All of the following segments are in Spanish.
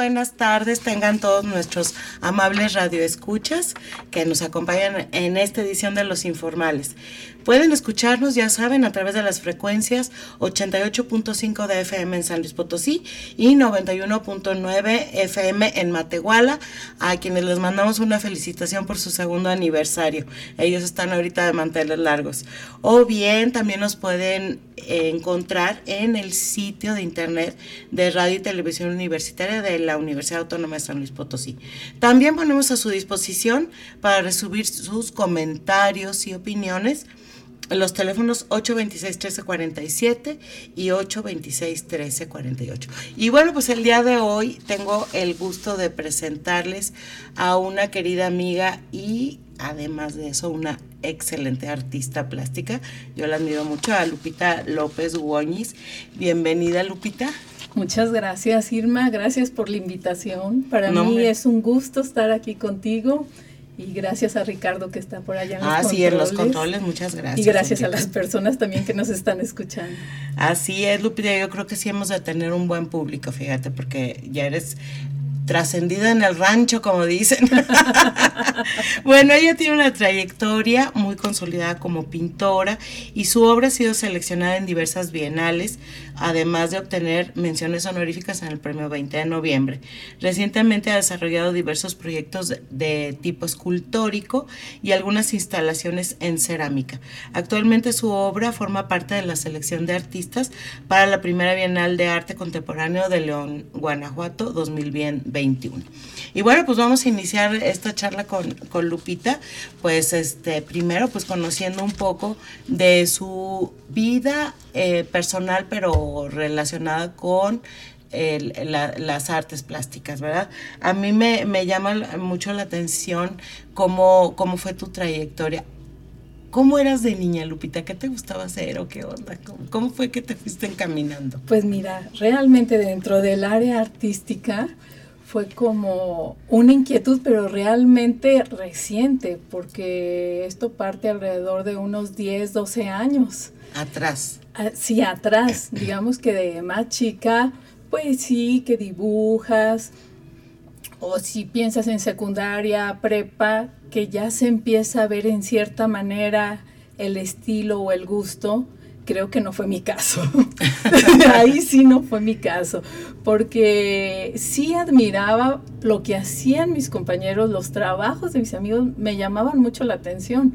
Buenas tardes tengan todos nuestros amables radioescuchas que nos acompañan en esta edición de Los Informales. Pueden escucharnos, ya saben, a través de las frecuencias 88.5 de FM en San Luis Potosí y 91.9 FM en Matehuala, a quienes les mandamos una felicitación por su segundo aniversario. Ellos están ahorita de manteles largos. O bien también nos pueden encontrar en el sitio de internet de Radio y Televisión Universitaria de la Universidad Autónoma de San Luis Potosí. También ponemos a su disposición para recibir sus comentarios y opiniones los teléfonos 826-1347 y 826-1348. Y bueno, pues el día de hoy tengo el gusto de presentarles a una querida amiga y además de eso una excelente artista plástica. Yo la admiro mucho a Lupita López Guoñiz. Bienvenida Lupita. Muchas gracias Irma, gracias por la invitación. Para mí es un gusto estar aquí contigo y gracias a Ricardo que está por allá en los ah, sí, en los controles, muchas gracias. Y gracias a las personas también que nos están escuchando. Así es, Lupita, yo creo que sí hemos de tener un buen público, fíjate, porque ya eres trascendida en el rancho, como dicen. bueno, ella tiene una trayectoria muy consolidada como pintora y su obra ha sido seleccionada en diversas bienales, además de obtener menciones honoríficas en el premio 20 de noviembre. Recientemente ha desarrollado diversos proyectos de, tipo escultórico y algunas instalaciones en cerámica. Actualmente su obra forma parte de la selección de artistas para la primera Bienal de Arte Contemporáneo de León, Guanajuato 2020. Y bueno, pues vamos a iniciar esta charla con, Lupita, pues este, primero pues conociendo un poco de su vida eh, personal, pero relacionada con las artes plásticas, ¿verdad? A mí me, llama mucho la atención cómo, cómo fue tu trayectoria. ¿Cómo eras de niña, Lupita? ¿Qué te gustaba hacer o qué onda? ¿Cómo, fue que te fuiste encaminando? Pues mira, realmente dentro del área artística, fue como una inquietud, pero realmente reciente, porque esto parte alrededor de unos 10, 12 años. Atrás. Ah, sí, atrás. Digamos que de más chica, pues sí, que dibujas, o si piensas en secundaria, prepa, que ya se empieza a ver en cierta manera el estilo o el gusto creo que no fue mi caso. Ahí sí no fue mi caso, porque sí admiraba lo que hacían mis compañeros, los trabajos de mis amigos me llamaban mucho la atención,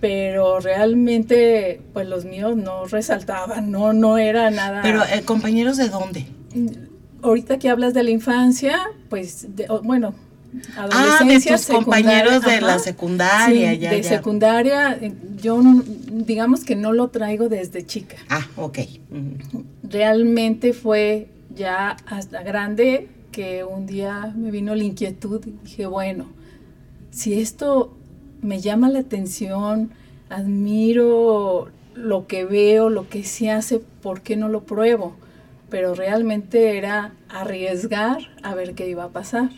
pero realmente pues los míos no resaltaban, no, no era nada. Pero eh, compañeros de dónde? Ahorita que hablas de la infancia, pues bueno, ah, de tus compañeros de la secundaria. ya, de secundaria, yo digamos que no lo traigo desde chica. Ah, ok. Realmente fue ya hasta grande que un día me vino la inquietud y dije, bueno, si esto me llama la atención, admiro lo que veo, lo que se hace, ¿por qué no lo pruebo? Pero realmente era arriesgar a ver qué iba a pasar.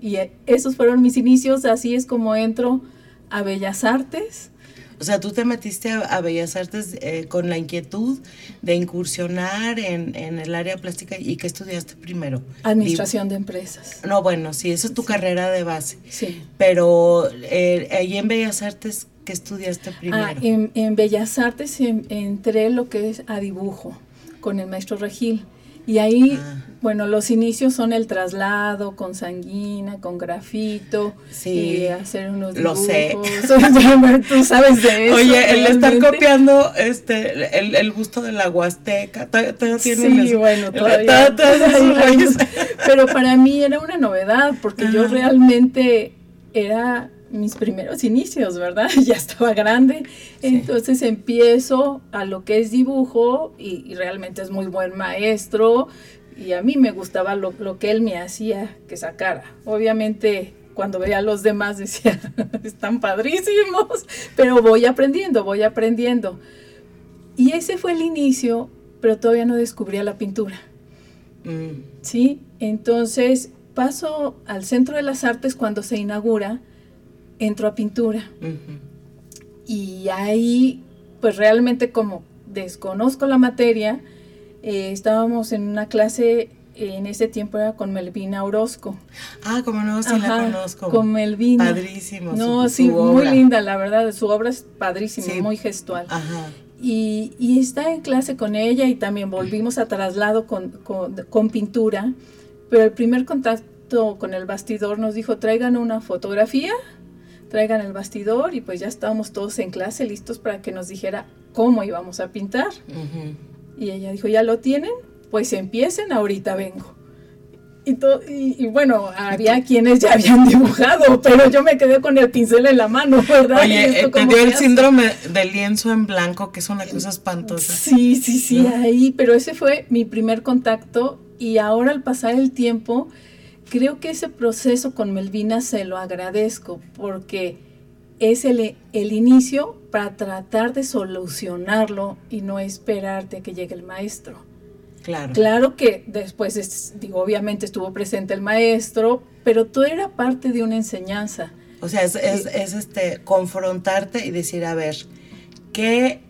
Y esos fueron mis inicios, así es como entro a Bellas Artes. O sea, tú te metiste a, Bellas Artes eh, con la inquietud de incursionar en, el área plástica y ¿qué estudiaste primero? Administración de empresas. No, bueno, sí, eso es tu carrera de base. Sí. Pero eh, ahí en Bellas Artes, ¿qué estudiaste ah, primero? Ah, en, en Bellas Artes entré lo que es a dibujo con el maestro Regil. Y ahí, ah. bueno, los inicios son el traslado con sanguina, con grafito, sí, y hacer unos dibujos. Lo sé. Tú sabes de eso. Oye, el estar copiando este, el, el gusto de la Huasteca, todavía Sí, bueno, todavía. pero para mí era una novedad, porque yo realmente era mis primeros inicios, ¿verdad? Ya estaba grande, entonces empiezo a lo que es dibujo y, realmente es muy buen maestro y a mí me gustaba lo, lo que él me hacía que sacara. Obviamente cuando veía a los demás decía, están padrísimos, pero voy aprendiendo, voy aprendiendo. Y ese fue el inicio, pero todavía no descubría la pintura. Mm. ¿Sí? Entonces paso al Centro de las Artes cuando se inaugura, entro a pintura. Y ahí, pues realmente como desconozco la materia, eh, estábamos en una clase en ese tiempo era con Melvina Orozco. Ah, como no, sí la conozco. Con Melvina. Padrísimo. No, sí, muy linda, la verdad. Su obra es padrísima, muy gestual. Ajá. Y, y, está en clase con ella y también volvimos a traslado con, con, pintura, pero el primer contacto con el bastidor nos dijo, traigan una fotografía, traigan el bastidor y pues ya estábamos todos en clase listos para que nos dijera cómo íbamos a pintar. Y ella dijo, ¿ya lo tienen? pues empiecen, ahorita vengo. Y, y, bueno, había quienes ya habían dibujado, pero yo me quedé con el pincel en la mano, ¿verdad? Oye, eh, te dio el síndrome del lienzo en blanco, que es una cosa espantosa. Sí, sí, sí, ahí, pero ese fue mi primer contacto y ahora al pasar el tiempo, creo que ese proceso con Melvina se lo agradezco porque es el, el inicio para tratar de solucionarlo y no esperarte a que llegue el maestro. Claro. que después, digo, obviamente estuvo presente el maestro, pero todo era parte de una enseñanza. O sea, es, este, confrontarte y decir, a ver, ¿qué,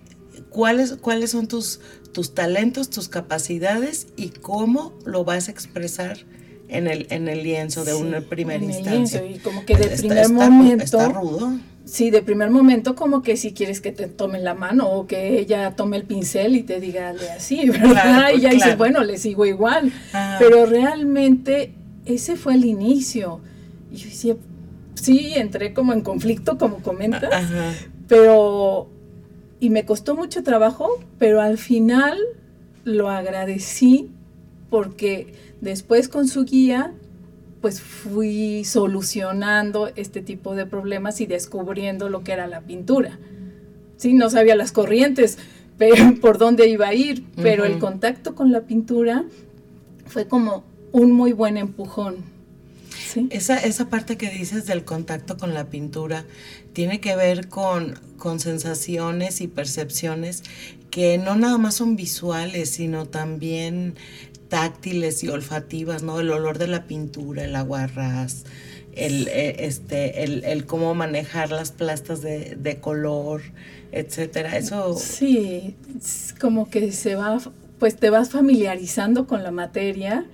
cuáles, ¿cuáles son tus, tus talentos, tus capacidades y cómo lo vas a expresar en el, en el lienzo de una primera instancia? y como que de primer momento... Está rudo Sí, de primer momento como que si quieres que te tomen la mano o que ella tome el pincel y te diga así, ¿verdad? y ya dices, bueno, le sigo igual. Pero realmente ese fue el inicio. Y yo decía, sí, entré como en conflicto, como comentas, pero, y me costó mucho trabajo, pero al final lo agradecí porque después con su guía pues fui solucionando este tipo de problemas y descubriendo lo que era la pintura. Sí, no sabía las corrientes, pero, por dónde iba a ir, pero el contacto con la pintura fue como un muy buen empujón. ¿sí? Esa, esa parte que dices del contacto con la pintura tiene que ver con, con sensaciones y percepciones que no nada más son visuales, sino también táctiles y olfativas, ¿no? El olor de la pintura, el aguarrás, el, eh, este, el, el, cómo manejar las plastas de, de, color, etcétera. Eso. Sí, como que se va, pues te vas familiarizando con la materia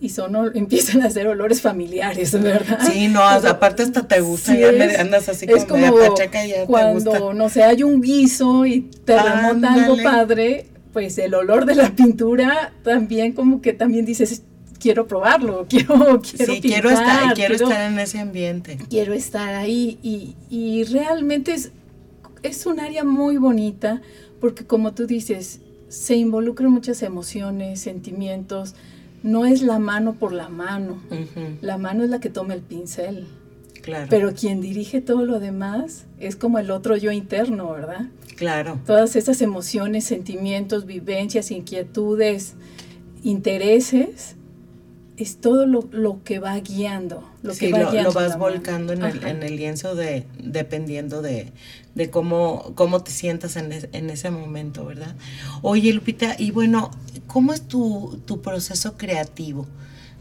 y son empiezan a ser olores familiares, ¿verdad? Sí, no, aparte hasta te gusta, ya andas así como, pacheca y ya cuando, no sé, hay un guiso y te remonta algo padre, pues el olor de la pintura también como que también dices, quiero probarlo, quiero, quiero sí, quiero estar, quiero, estar en ese ambiente. Quiero estar ahí y, y realmente es, es un área muy bonita porque como tú dices, se involucran muchas emociones, sentimientos, no es la mano por la mano, la mano es la que toma el pincel. Claro. Pero quien dirige todo lo demás es como el otro yo interno, ¿verdad? Claro. Todas esas emociones, sentimientos, vivencias, inquietudes, intereses, es todo lo, que va guiando. Lo que va lo, lo vas volcando en el, lienzo de, dependiendo de, cómo, cómo te sientas en, en, ese momento, ¿verdad? Oye, Lupita, y bueno, ¿cómo es tu, proceso creativo?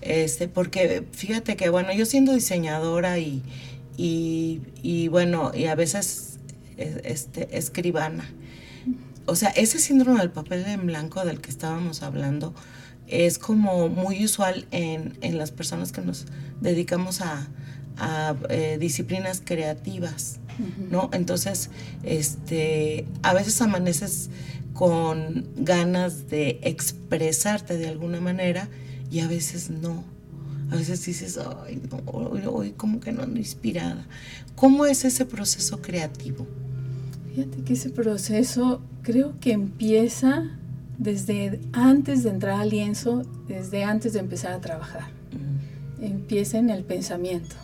Este, porque fíjate que, bueno, yo siendo diseñadora y, y, y bueno, y a veces este, escribana. O sea, ese síndrome del papel en blanco del que estábamos hablando es como muy usual en, las personas que nos dedicamos a, eh, disciplinas creativas, ¿no? Entonces, este, a veces amaneces con ganas de expresarte de alguna manera y a veces no. A veces dices, ay, hoy como que no ando inspirada. ¿Cómo es ese proceso creativo? Fíjate que ese proceso creo que empieza desde antes de entrar al lienzo, desde antes de empezar a trabajar. Empieza en el pensamiento,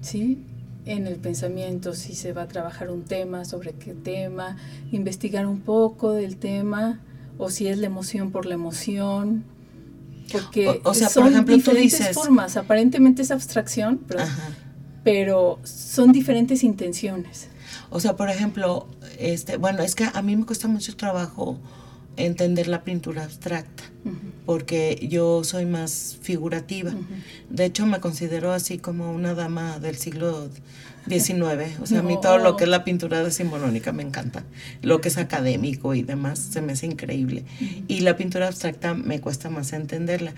¿sí? En el pensamiento, si se va a trabajar un tema, sobre qué tema, investigar un poco del tema, o si es la emoción por la emoción. Porque son diferentes formas. Aparentemente es abstracción, pero, pero, son diferentes intenciones. O sea, por ejemplo, este, bueno, es que a mí me cuesta mucho trabajo entender la pintura abstracta, porque yo soy más figurativa. De hecho, me considero así como una dama del siglo XIX. O sea, a mí todo lo que es la pintura decimonónica me encanta. Lo que es académico y demás se me hace increíble. Y la pintura abstracta me cuesta más entenderla.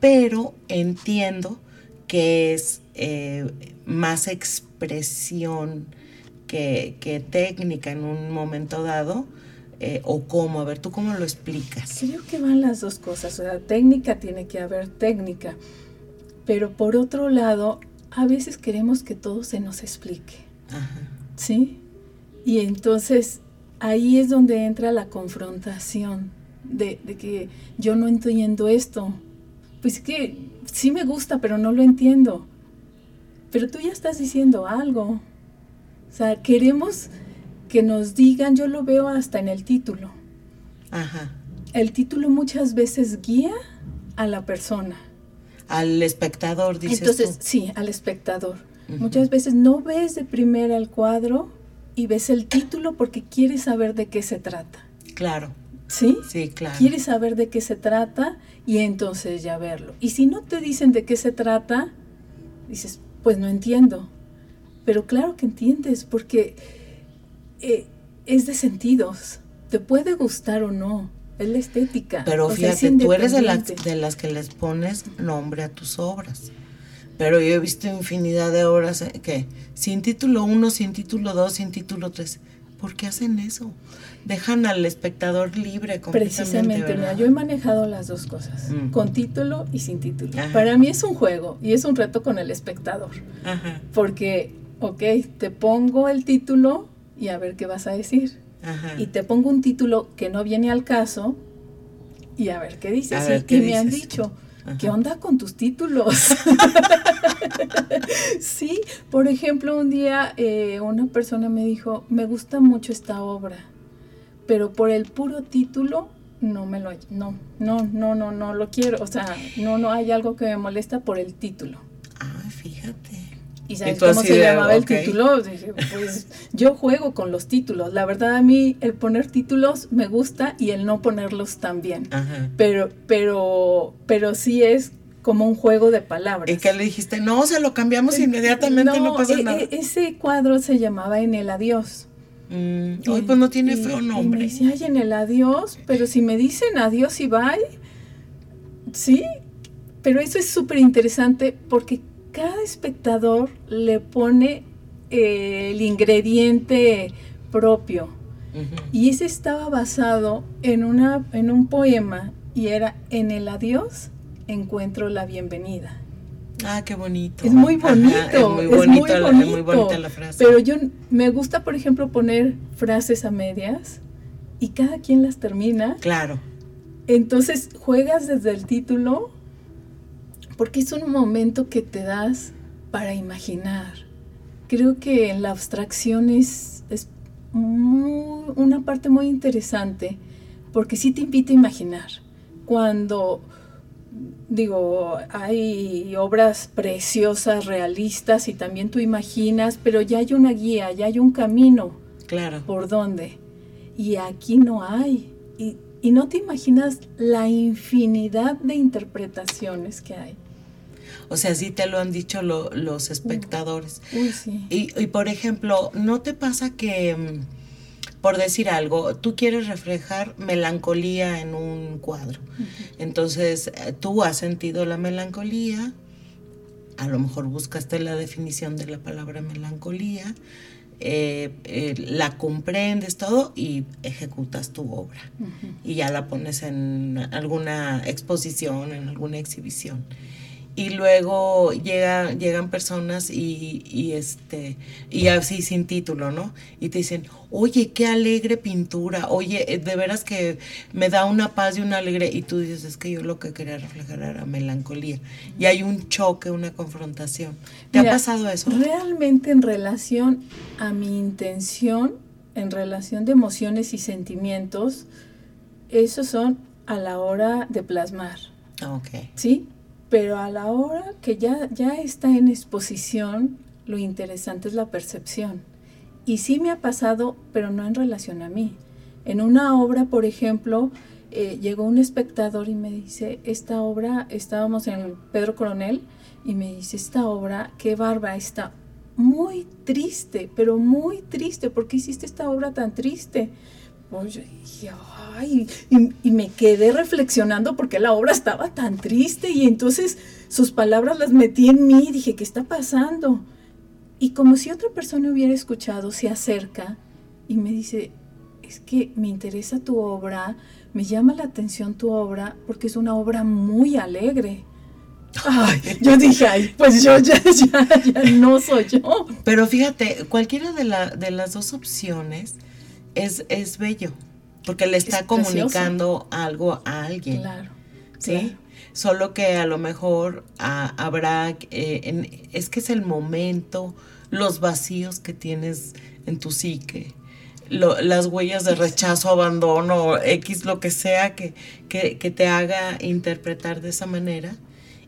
Pero entiendo que es eh, más expresión que, que técnica en un momento dado eh, o cómo? A ver, ¿tú cómo lo explicas? Creo que van las dos cosas. O sea, técnica tiene que haber técnica. Pero por otro lado, a veces queremos que todo se nos explique. ¿Sí? Y entonces ahí es donde entra la confrontación de, de, que yo no entiendo esto. Pues que sí me gusta, pero no lo entiendo. Pero tú ya estás diciendo algo. O sea, queremos que nos digan, yo lo veo hasta en el título. Ajá. El título muchas veces guía a la persona. Al espectador, dices Entonces, sí, al espectador. Muchas veces no ves de primera el cuadro y ves el título porque quieres saber de qué se trata. Claro. ¿Sí? Sí, claro. Quieres saber de qué se trata y entonces ya verlo. Y si no te dicen de qué se trata, dices, pues no entiendo. Pero claro que entiendes porque eh, es de sentidos. Te puede gustar o no. Es la estética. Pero fíjate, tú eres de las, de las que les pones nombre a tus obras. Pero yo he visto infinidad de obras eh, que sin título 1, sin título 2, sin título 3. ¿Por qué hacen eso? Dejan al espectador libre Precisamente, yo he manejado las dos cosas, mm. con título y sin título. Para mí es un juego y es un reto con el espectador. Porque, ok, te pongo el título y a ver qué vas a decir. Y te pongo un título que no viene al caso y a ver qué dices. y, me han dicho, ¿qué onda con tus títulos? sí, por ejemplo, un día eh, una persona me dijo, me gusta mucho esta obra, pero por el puro título no me lo no no no no no lo quiero o sea no no hay algo que me molesta por el título ah ¿Y sabes cómo se llamaba el título? pues yo juego con los títulos. La verdad a mí el poner títulos me gusta y el no ponerlos también. Pero, pero, pero sí es como un juego de palabras. ¿Y qué le dijiste? No, se lo cambiamos inmediatamente, no, pasa e, nada. E, ese cuadro se llamaba En el Adiós. Mm, pues no tiene feo nombre. Y me dice, ay, en el adiós, pero si me dicen adiós y bye, sí, pero eso es súper interesante porque cada espectador le pone eh, el ingrediente propio. Y ese estaba basado en, una, en un poema y era En el adiós encuentro la bienvenida. Ah, qué bonito. Es muy bonito. es muy, bonita la frase. Pero yo me gusta, por ejemplo, poner frases a medias y cada quien las termina. Claro. Entonces juegas desde el título porque es un momento que te das para imaginar. Creo que la abstracción es, una parte muy interesante porque sí te invita a imaginar. Cuando, digo, hay obras preciosas, realistas y también tú imaginas, pero ya hay una guía, ya hay un camino. Claro. ¿Por dónde? Y aquí no hay. Y, y no te imaginas la infinidad de interpretaciones que hay. O sea, sí te lo han dicho los espectadores. Uy, sí. y, por ejemplo, ¿no te pasa que, mm, por decir algo, tú quieres reflejar melancolía en un cuadro? Entonces, eh, tú has sentido la melancolía, a lo mejor buscaste la definición de la palabra melancolía, eh, eh, la comprendes todo y ejecutas tu obra. Y ya la pones en alguna exposición, en alguna exhibición y luego llega, llegan personas y, y, este y así sin título, ¿no? Y te dicen, oye, qué alegre pintura, oye, eh, de veras que me da una paz y una alegre, y tú dices, es que yo lo que quería reflejar era melancolía. Y hay un choque, una confrontación. ¿Te ha pasado eso? Realmente en relación a mi intención, en relación de emociones y sentimientos, esos son a la hora de plasmar Ok. ¿Sí? Pero a la hora que ya, ya está en exposición, lo interesante es la percepción. Y sí me ha pasado, pero no en relación a mí. En una obra, por ejemplo, eh, llegó un espectador y me dice, esta obra, estábamos en Pedro Coronel, y me dice, esta obra, qué barba, está muy triste, pero muy triste, ¿por qué hiciste esta obra tan triste? Pues yo dije, ay, y, y, me quedé reflexionando porque la obra estaba tan triste y entonces sus palabras las metí en mí y dije, ¿qué está pasando? Y como si otra persona hubiera escuchado, se acerca y me dice, es que me interesa tu obra, me llama la atención tu obra porque es una obra muy alegre. Ay, yo dije, ay, pues yo ya, ya, ya no soy yo. Pero fíjate, cualquiera de, la, de las dos opciones es, es bello, porque le está Es comunicando algo a alguien. Claro. ¿sí? claro. Solo que a lo mejor habrá, eh, en- es que es el momento, los vacíos que tienes en tu psique, lo- las huellas de rechazo, abandono, X, lo que sea que, que, que te haga interpretar de esa manera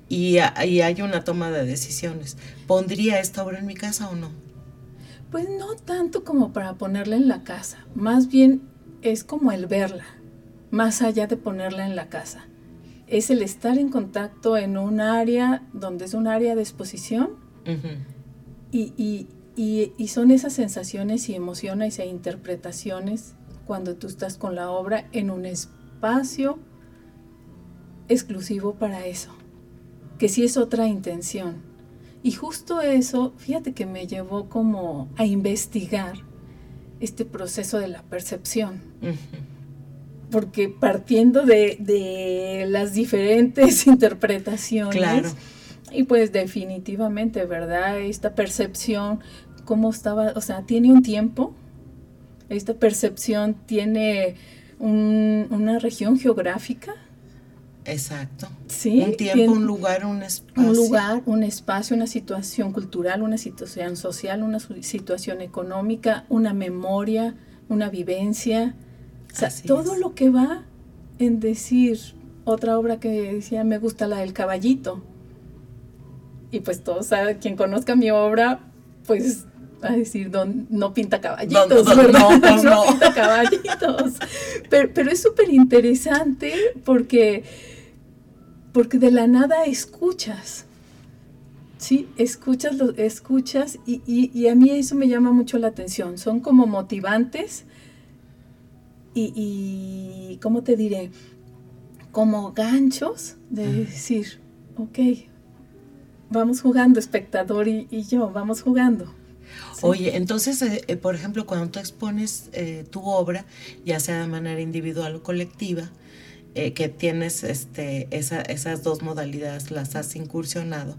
y, a- y hay una toma de decisiones. ¿Pondría esta obra en mi casa o no? Pues no tanto como para ponerla en la casa, más bien es como el verla, más allá de ponerla en la casa. Es el estar en contacto en un área donde es un área de exposición Ujú. y, y- y- y son esas sensaciones y emociones e interpretaciones cuando tú estás con la obra en un espacio exclusivo para eso, que sí es otra intención. Y justo eso, fíjate que me llevó como a investigar este proceso de la percepción, porque partiendo de, de las diferentes interpretaciones, Claro. y pues definitivamente, ¿verdad? Esta percepción, cómo estaba, o sea, tiene un tiempo, esta percepción tiene un- una región geográfica, Exacto. ¿sí? un tiempo, un lugar, un espacio. un lugar, un espacio, una situación cultural, una situación social, una situación económica, una memoria, una vivencia. O sea, Así todo es. lo que va en decir otra obra que decía, me gusta la del caballito. Y pues todos saben, quien conozca mi obra, pues a decir, "Don- no pinta caballitos, No, no, ¿verdad? no, no. pinta caballitos. Pero, pero es súper interesante porque, porque de la nada escuchas. Sí, escuchas, lo, escuchas y, y- y a mí eso me llama mucho la atención. Son como motivantes y, y ¿cómo te diré? Como ganchos de decir, ok, vamos jugando, espectador y, y yo, vamos jugando. Sí. Oye, entonces, eh, eh, por ejemplo, cuando tú expones eh, tu obra, ya sea de manera individual o colectiva, eh, que tienes este, esa- esas dos modalidades, las has incursionado,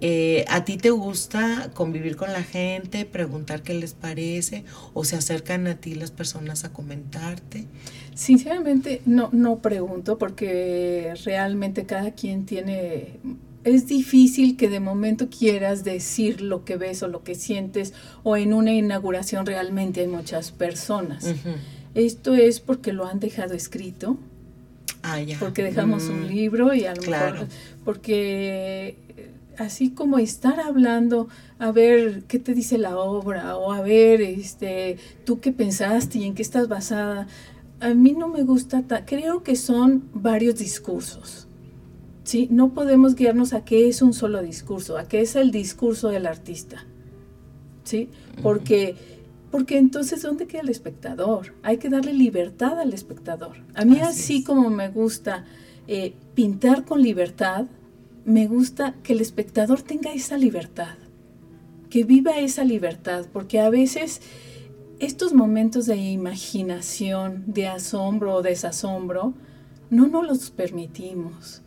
eh, ¿a ti te gusta convivir con la gente, preguntar qué les parece, o se acercan a ti las personas a comentarte? Sinceramente no, no pregunto porque realmente cada quien tiene... Es difícil que de momento quieras decir lo que ves o lo que sientes o en una inauguración realmente hay muchas personas. Esto es porque lo han dejado escrito, Ah, ya. porque dejamos Mm, un libro y a lo claro. mejor porque eh, así como estar hablando a ver qué te dice la obra o a ver este tú qué pensaste y en qué estás basada a mí no me gusta ta- creo que son varios discursos sí no podemos guiarnos a qué es un solo discurso a qué es el discurso del artista sí porque porque entonces dónde queda el espectador hay que darle libertad al espectador a mí Así como me gusta eh, pintar con libertad me gusta que el espectador tenga esa libertad, que viva esa libertad, porque a veces estos momentos de imaginación, de asombro o desasombro, no nos los permitimos.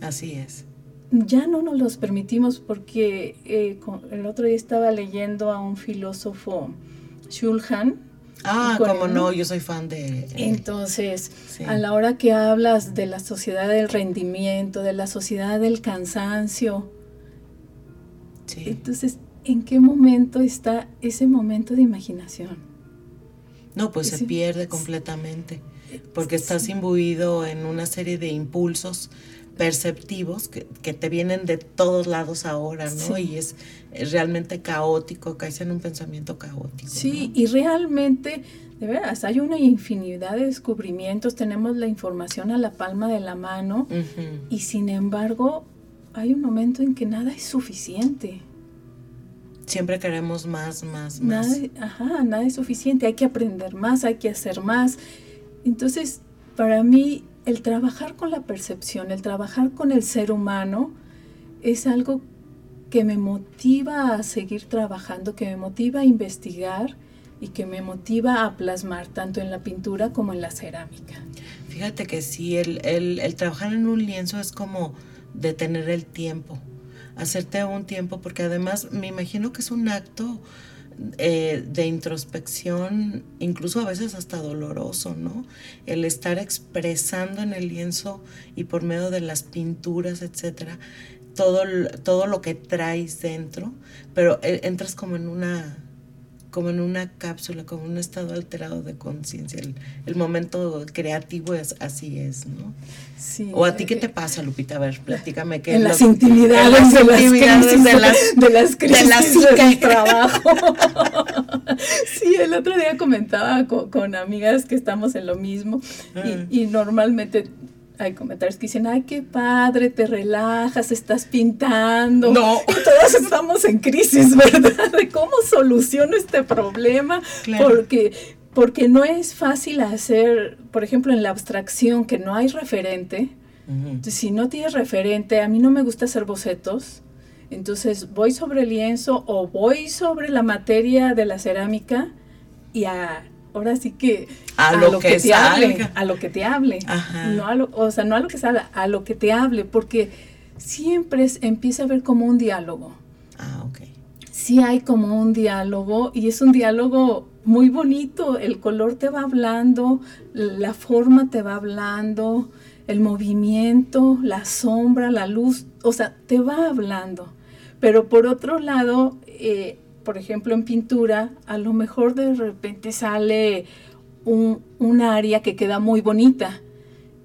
Así es. Ya no nos los permitimos porque eh, el otro día estaba leyendo a un filósofo, Shulhan, Ah, como no, yo soy fan de... eh, Entonces, sí. a la hora que hablas de la sociedad del rendimiento, de la sociedad del cansancio, sí. entonces, ¿en qué momento está ese momento de imaginación? No, pues se pierde completamente, porque estás imbuido en una serie de impulsos perceptivos que, te vienen de todos lados ahora, ¿no? Y es, realmente caótico, caes en un pensamiento caótico. Sí, y realmente, de veras, hay una infinidad de descubrimientos, tenemos la información a la palma de la mano y sin embargo hay un momento en que nada es suficiente. Siempre queremos más, más, más. Nada, ajá, nada es suficiente, hay que aprender más, hay que hacer más. Entonces, para mí el trabajar con la percepción, el trabajar con el ser humano, es algo que me motiva a seguir trabajando, que me motiva a investigar y que me motiva a plasmar tanto en la pintura como en la cerámica. Fíjate que sí, el, el trabajar en un lienzo es como detener el tiempo, hacerte un tiempo, porque además me imagino que es un acto eh, de introspección, incluso a veces hasta doloroso, ¿no? El estar expresando en el lienzo y por medio de las pinturas, etcétera, todo, todo lo que traes dentro, pero eh, entras como en una como en una cápsula, como un estado alterado de conciencia. El, momento creativo es así es, ¿no? Sí. ¿O a ti qué te pasa, Lupita? A ver, platícame. ¿qué en, las intimidades, de, las crisis, de, las, de las crisis de trabajo. sí, el otro día comentaba con, amigas que estamos en lo mismo y, ah. y normalmente hay comentarios que dicen, ay, qué padre, te relajas, estás pintando. No. Y todos estamos en crisis, ¿verdad? De cómo soluciono este problema. Porque, porque no es fácil hacer, por ejemplo, en la abstracción, que no hay referente. Si no tienes referente, a mí no me gusta hacer bocetos. Entonces voy sobre el lienzo o voy sobre la materia de la cerámica y a ahora sí que a, lo, que, te hable, a lo que te hable, no a lo, o sea, no a lo que salga, a lo que te hable, porque siempre empieza a haber como un diálogo. Ah, ok. Sí hay como un diálogo y es un diálogo muy bonito, el color te va hablando, la forma te va hablando, el movimiento, la sombra, la luz, o sea, te va hablando. Pero por otro lado, eh, por ejemplo, en pintura, a lo mejor de repente sale un, área que queda muy bonita.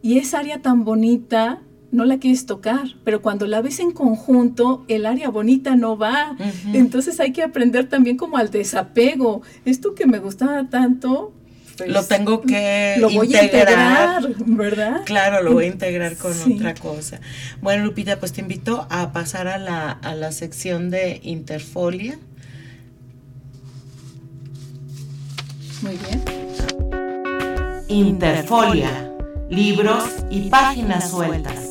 Y esa área tan bonita no la quieres tocar, pero cuando la ves en conjunto, el área bonita no va. Entonces hay que aprender también como al desapego. Esto que me gustaba tanto, pues, lo tengo que lo voy integrar, a integrar, ¿verdad? Claro, lo voy a integrar con otra cosa. Bueno, Lupita, pues te invito a pasar a la, a la sección de Interfolia. Muy bien. Interfolia, libros y páginas sueltas.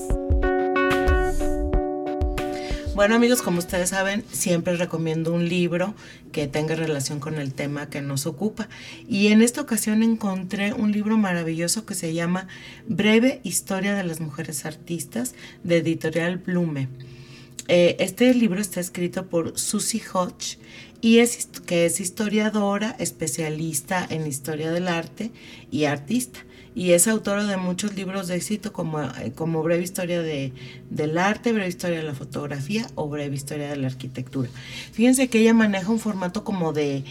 Bueno amigos, como ustedes saben, siempre recomiendo un libro que tenga relación con el tema que nos ocupa. Y en esta ocasión encontré un libro maravilloso que se llama Breve Historia de las Mujeres Artistas de Editorial Blume. Eh, este libro está escrito por Susie Hodge y es que es historiadora, especialista en historia del arte y artista. Y es autora de muchos libros de éxito como, eh, como Breve Historia de, del Arte, Breve Historia de la Fotografía o Breve Historia de la Arquitectura. Fíjense que ella maneja un formato como de,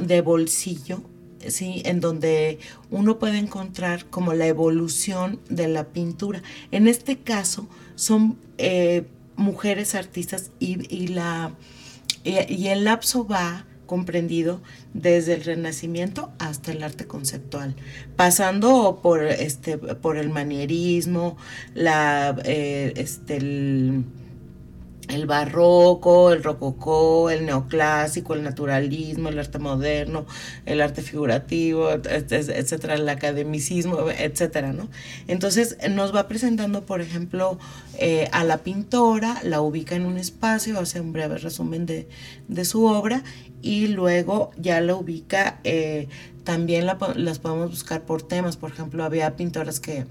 de bolsillo, ¿sí? en donde uno puede encontrar como la evolución de la pintura. En este caso son eh, mujeres artistas y, y la y, el lapso va comprendido desde el Renacimiento hasta el arte conceptual, pasando por este por el manierismo, la eh, este el, el barroco, el rococó, el neoclásico, el naturalismo, el arte moderno, el arte figurativo, etcétera, el academicismo, etcétera, ¿no? Entonces nos va presentando, por ejemplo, eh, a la pintora, la ubica en un espacio, hace un breve resumen de, su obra y luego ya la ubica, eh, también las podemos buscar por temas, por ejemplo, había pintoras que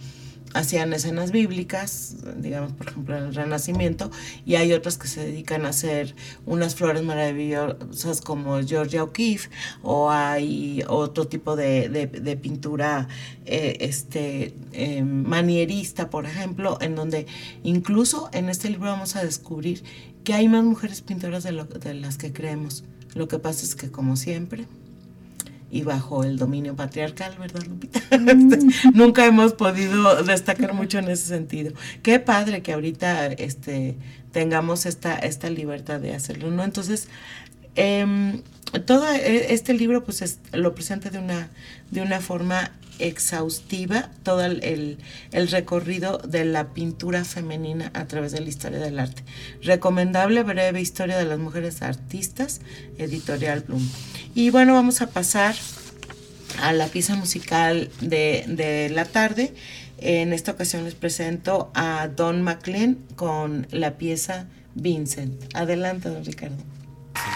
hacían escenas bíblicas, digamos, por ejemplo, en el Renacimiento, y hay otras que se dedican a hacer unas flores maravillosas como Georgia O'Keeffe, o hay otro tipo de, pintura eh, este, em, manierista, por ejemplo, en donde incluso en este libro vamos a descubrir que hay más mujeres pintoras de, de las que creemos. Lo que pasa es que, como siempre, y bajo el dominio patriarcal, ¿verdad, Lupita? Mm. Nunca hemos podido destacar mucho en ese sentido. Qué padre que ahorita este, tengamos esta, esta libertad de hacerlo, ¿no? Entonces, eh, todo e, este libro pues lo presenta de una, de una forma exhaustiva todo el, recorrido de la pintura femenina a través de la historia del arte. Recomendable breve historia de las mujeres artistas, editorial Bloom. Y bueno, vamos a pasar a la pieza musical de, de la tarde. En esta ocasión les presento a Don McLean con la pieza Vincent. Adelante, don Ricardo.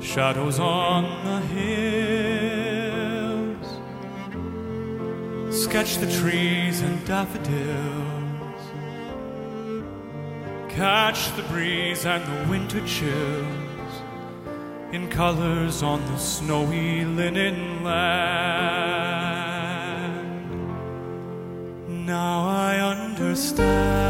shadows on the hills. Sketch the trees and daffodils catch the breeze and the winter chills in colors on the snowy linen land. Now I understand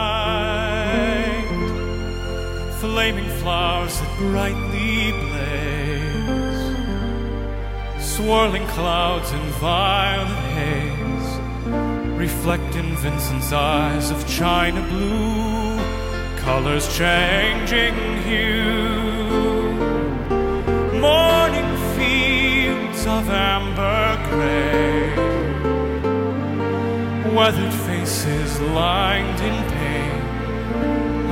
flaming flowers that brightly blaze, swirling clouds in violet haze reflect in Vincent's eyes of china blue, colors changing hue. Morning fields of amber gray, weathered faces lined in pain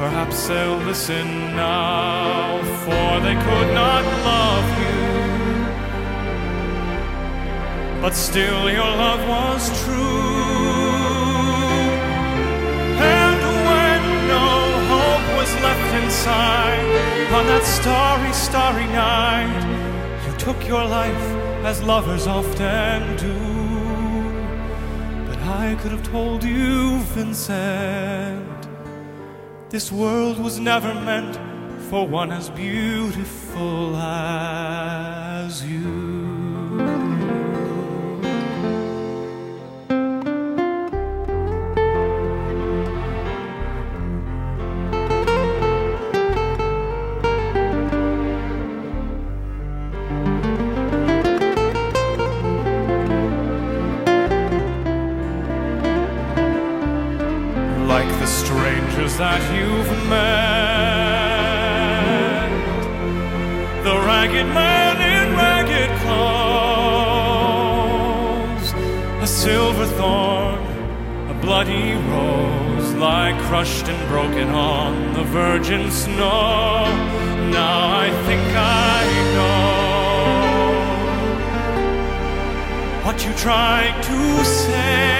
Perhaps they'll listen now, for they could not love you. But still, your love was true. And when no hope was left inside on that starry, starry night. You took your life as lovers often do. But I could have told you, Vincent, this world was never meant for one as beautiful as you. That you've met. The ragged man in ragged clothes, a silver thorn, a bloody rose, lie crushed and broken on the virgin snow. Now I think I know what you're trying to say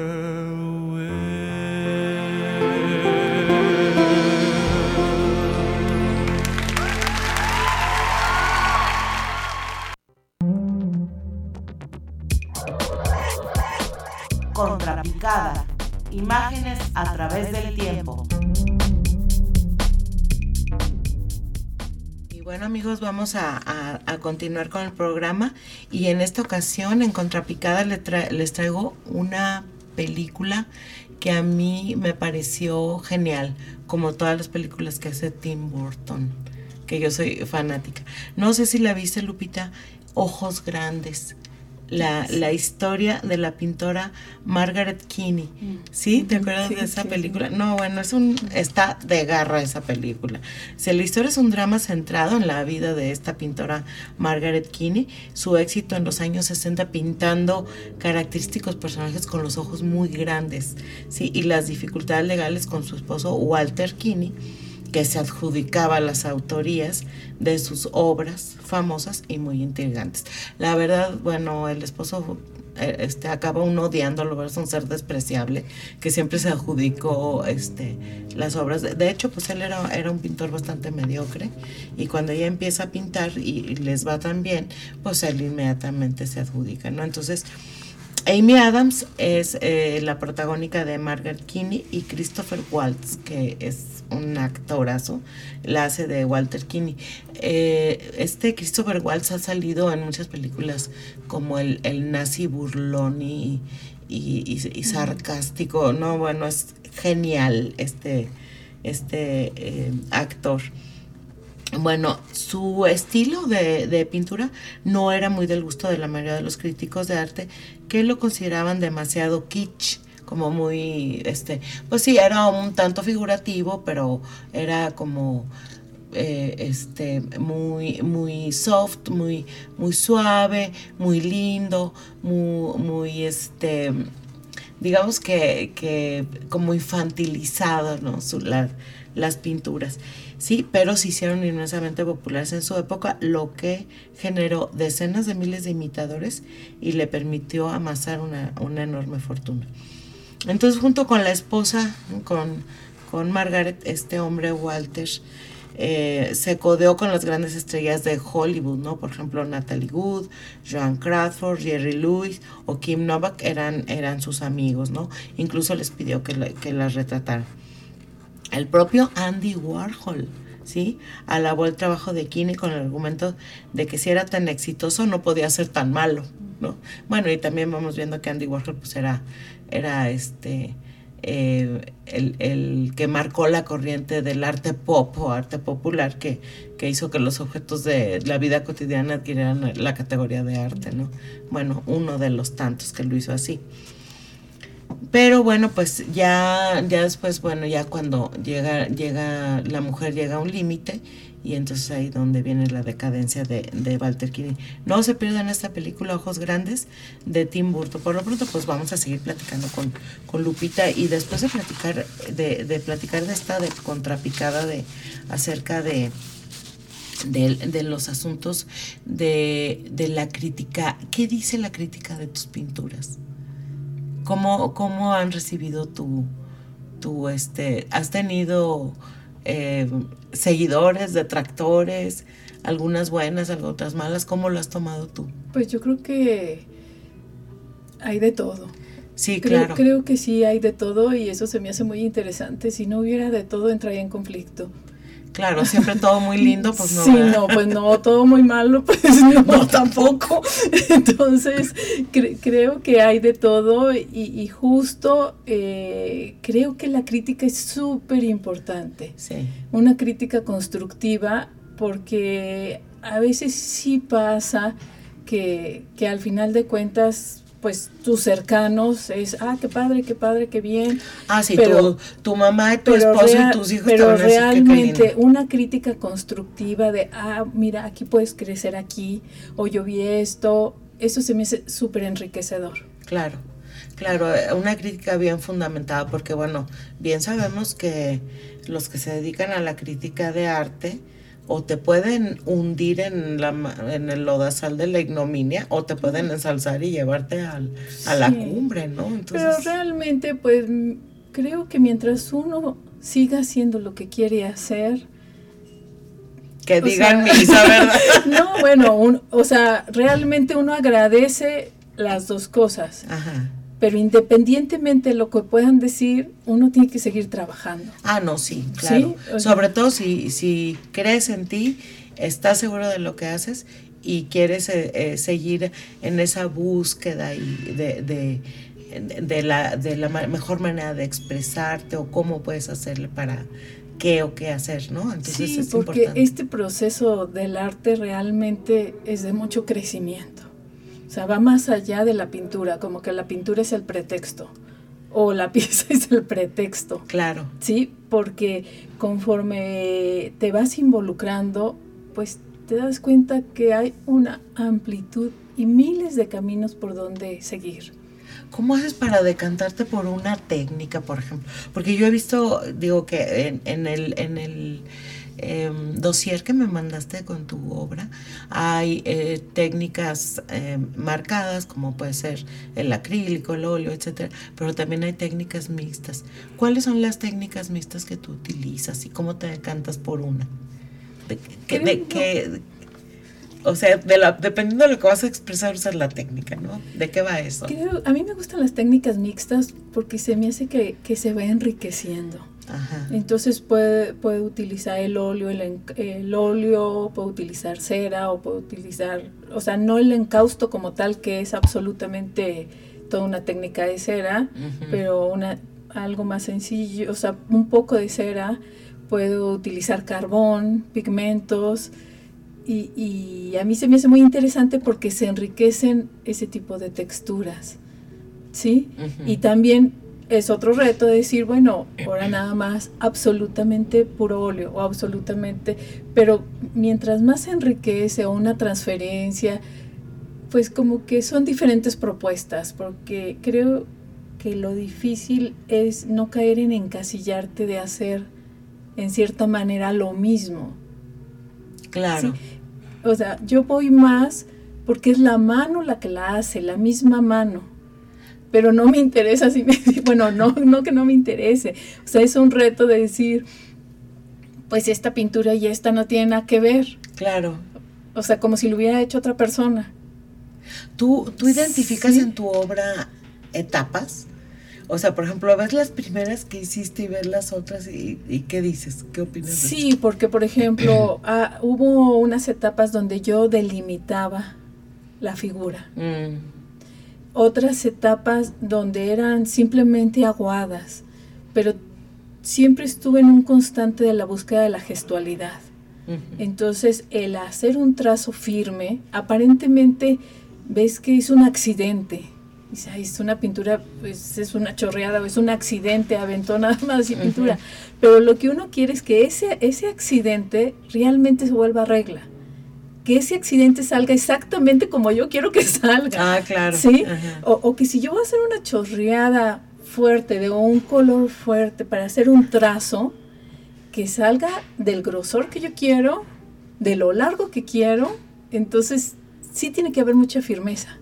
Imágenes a través del tiempo. Y bueno amigos, vamos a, continuar con el programa y en esta ocasión en Contrapicada les traigo una película que a mí me pareció genial, como todas las películas que hace Tim Burton, que yo soy fanática. No sé si la viste, Lupita, Ojos Grandes la, la historia de la pintora Margaret Kinney. Mm. ¿Sí? ¿Te acuerdas de esa película? No, bueno, es un está de garra esa película. Si la historia es un drama centrado en la vida de esta pintora Margaret Kinney, su éxito en los años 60 pintando característicos personajes con los ojos muy grandes, ¿sí? Y las dificultades legales con su esposo Walter Kinney que se adjudicaba las autorías de sus obras famosas y muy intrigantes. La verdad, bueno, el esposo eh, este, acaba uno odiándolo, es un ser despreciable que siempre se adjudicó este, las obras. De, hecho, pues él era, era un pintor bastante mediocre y cuando ella empieza a pintar y, les va tan bien, pues él inmediatamente se adjudica, ¿no? Entonces, Amy Adams es eh, la protagónica de Margaret Kinney y Christopher Waltz, que es un actorazo, la hace de Walter Kinney. Eh, este Christopher Waltz ha salido en muchas películas como el, el nazi burlón y, y, sarcástico. No, bueno, es genial este, este eh, actor. Bueno, su estilo de, pintura no era muy del gusto de la mayoría de los críticos de arte que lo consideraban demasiado kitsch, como muy, este, pues sí, era un tanto figurativo, pero era como, eh, este, muy, muy soft, muy, muy suave, muy lindo, muy, muy, este, digamos que, que como infantilizado, ¿no? Su, las pinturas. Sí, pero se hicieron inmensamente populares en su época, lo que generó decenas de miles de imitadores y le permitió amasar una, enorme fortuna. Entonces, junto con la esposa, con, con Margaret, este hombre Walter, eh, se codeó con las grandes estrellas de Hollywood, ¿no? Por ejemplo, Natalie Wood, Joan Crawford, Jerry Lewis o Kim Novak eran, eran sus amigos, ¿no? Incluso les pidió que, que las retrataran. El propio Andy Warhol, ¿sí? Alabó el trabajo de Kinney con el argumento de que si era tan exitoso no podía ser tan malo, ¿no? Bueno, y también vamos viendo que Andy Warhol pues era, era este, eh, el, que marcó la corriente del arte pop o arte popular que, que, hizo que los objetos de la vida cotidiana adquirieran la categoría de arte, ¿no? Bueno, uno de los tantos que lo hizo así. Pero bueno, pues ya, ya después, bueno, ya cuando llega, llega, la mujer llega a un límite y entonces ahí donde viene la decadencia de, de Walter Kinney. No se pierdan esta película Ojos Grandes de Tim Burton. Por lo pronto, pues vamos a seguir platicando con, con Lupita y después de platicar, de, de platicar de esta de contrapicada de acerca de, de, los asuntos de, de la crítica. ¿Qué dice la crítica de tus pinturas? ¿Cómo, cómo han recibido tu, tu, este, has tenido eh, seguidores, detractores, algunas buenas, otras malas? ¿Cómo lo has tomado tú? Pues yo creo que hay de todo. Sí, creo, claro. Creo que sí hay de todo y eso se me hace muy interesante. Si no hubiera de todo, entraría en conflicto. Claro, siempre todo muy lindo, pues no. Sí, no, pues no, todo muy malo, pues no, tampoco. Entonces, creo que hay de todo y, justo eh, creo que la crítica es súper importante. Sí. Una crítica constructiva, porque a veces sí pasa que, que al final de cuentas pues tus cercanos es, ah, qué padre, qué padre, qué bien. Ah, sí, pero, tu, mamá, tu esposo y tus hijos. Pero realmente una crítica constructiva de, ah, mira, aquí puedes crecer aquí, o yo vi esto, eso se me hace súper enriquecedor. Claro, claro, eh, una crítica bien fundamentada, porque bueno, bien sabemos que los que se dedican a la crítica de arte, o te pueden hundir en, la, en el lodazal de la ignominia o te pueden ensalzar y llevarte al, a la cumbre, ¿no? Pero realmente, pues creo que mientras uno siga haciendo lo que quiere hacer, que digan misa, ¿verdad? no, bueno, o sea, realmente uno agradece las dos cosas. Ajá. Pero independientemente de lo que puedan decir, uno tiene que seguir trabajando. Ah, no, sí, claro. Sobre todo si, si crees en ti, estás seguro de lo que haces y quieres eh, eh, seguir en esa búsqueda y de, de, de, la, de la mejor manera de expresarte o cómo puedes hacerle para qué o qué hacer, ¿no? Entonces sí, porque este proceso del arte realmente es de mucho crecimiento. O sea, va más allá de la pintura, como que la pintura es el pretexto o la pieza es el pretexto. Claro. Sí, porque conforme te vas involucrando, pues te das cuenta que hay una amplitud y miles de caminos por donde seguir. ¿Cómo haces para decantarte por una técnica, por ejemplo? Porque yo he visto, digo que en, el, en el em, dossier que me mandaste con tu obra hay eh, técnicas em, marcadas, como puede ser el acrílico, el óleo, etcétera, pero también hay técnicas mixtas. ¿Cuáles son las técnicas mixtas que tú utilizas y cómo te decantas por una? De, de, o sea, de la, dependiendo de lo que vas a expresar, usas la técnica, ¿no? ¿De qué va eso? a mí me gustan las técnicas mixtas porque se me hace que, se va enriqueciendo. Ajá. Entonces puede, puede utilizar el óleo, el, óleo, puede utilizar cera o puede utilizar, o sea, no el encausto como tal, que es absolutamente toda una técnica de cera, pero una, algo más sencillo, o sea, un poco de cera, puedo utilizar carbón, pigmentos, y, a mí se me hace muy interesante porque se enriquecen ese tipo de texturas, ¿sí? Y también es otro reto decir, bueno, ahora nada más absolutamente puro óleo o absolutamente, pero mientras más se enriquece o una transferencia, pues como que son diferentes propuestas, porque creo que lo difícil es no caer en encasillarte de hacer en cierta manera lo mismo. Claro. O sea, yo voy más porque es la mano la que la hace, la misma mano. Pero no me interesa si me... Bueno, no, no que no me interese. O sea, es un reto de decir, pues esta pintura y esta no tienen nada que ver. Claro. O sea, como si lo hubiera hecho otra persona. ¿Tú, tú identificas en tu obra etapas? O sea, por ejemplo, ves las primeras que hiciste y ves las otras y, qué dices, qué opinas. Sí, porque por ejemplo, ah, hubo unas etapas donde yo delimitaba la figura. Mm. Otras etapas donde eran simplemente aguadas, pero siempre estuve en un constante de la búsqueda de la gestualidad. Entonces, el hacer un trazo firme, aparentemente ves que es un accidente, Dice, es una pintura, pues es una chorreada, es un accidente, aventó nada más y pintura. Pero lo que uno quiere es que ese, ese accidente realmente se vuelva regla. Que ese accidente salga exactamente como yo quiero que salga. Ah, claro. ¿Sí? O, o, que si yo voy a hacer una chorreada fuerte, de un color fuerte, para hacer un trazo, que salga del grosor que yo quiero, de lo largo que quiero, entonces sí tiene que haber mucha firmeza.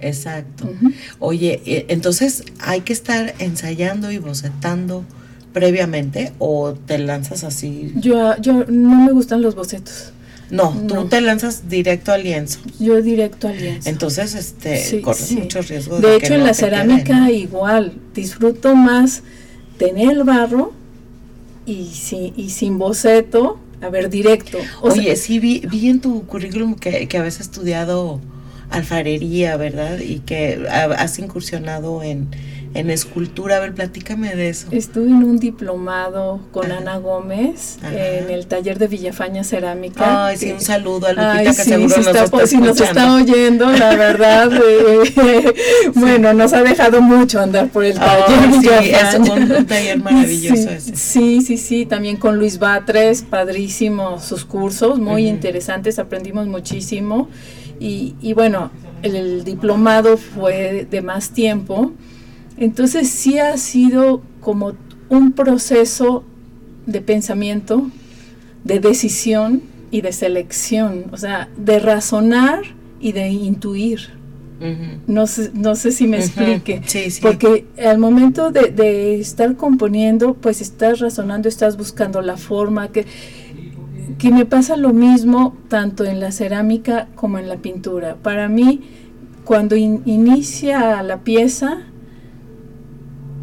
Exacto. Oye, eh, entonces hay que estar ensayando y bocetando previamente o te lanzas así. Yo, yo no me gustan los bocetos. No, tú te lanzas directo al lienzo. Yo directo al lienzo. Entonces, este, corres mucho riesgo. De, hecho, en la cerámica igual, disfruto más tener el barro y, y sin boceto, a ver, directo. Oye, sí, vi, vi en tu currículum que, que habías estudiado alfarería, ¿verdad? Y que has incursionado en, en escultura. A ver, platícame de eso. Estuve en un diplomado con Ana Gómez en el taller de Villafaña Cerámica. Ay, sí, un saludo a Lupita que seguro nos está, si nos está oyendo, la verdad. Eh, bueno, nos ha dejado mucho andar por el taller. sí, es un, taller maravilloso ese. Sí, sí, sí, también con Luis Batres, padrísimo sus cursos, muy interesantes, aprendimos muchísimo. Y, bueno, el, diplomado fue de más tiempo, entonces sí ha sido como un proceso de pensamiento, de decisión y de selección, o sea, de razonar y de intuir. no, sé, no sé si me explique, porque al momento de, de, estar componiendo, pues estás razonando, estás buscando la forma que que me pasa lo mismo tanto en la cerámica como en la pintura. Para mí, cuando inicia la pieza,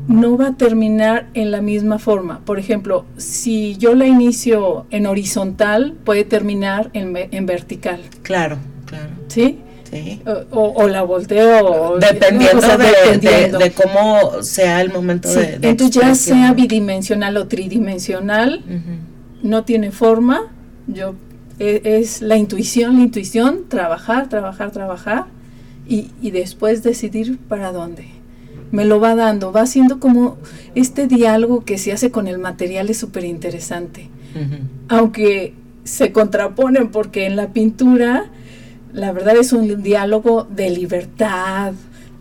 no va a terminar en la misma forma. Por ejemplo, si yo la inicio en horizontal, puede terminar en, en vertical. Claro, claro. ¿Sí? Sí. O, o la volteo. Dependiendo, o sea, de, dependiendo. de- de cómo sea el momento Sí, de, de Entonces ya sea bidimensional o tridimensional, no tiene forma. Yo e- es la intuición, la intuición, trabajar, trabajar, trabajar y, y después decidir para dónde. Me lo va dando, va haciendo como este diálogo que se hace con el material es súper interesante. Aunque se contraponen porque en la pintura la verdad es un diálogo de libertad,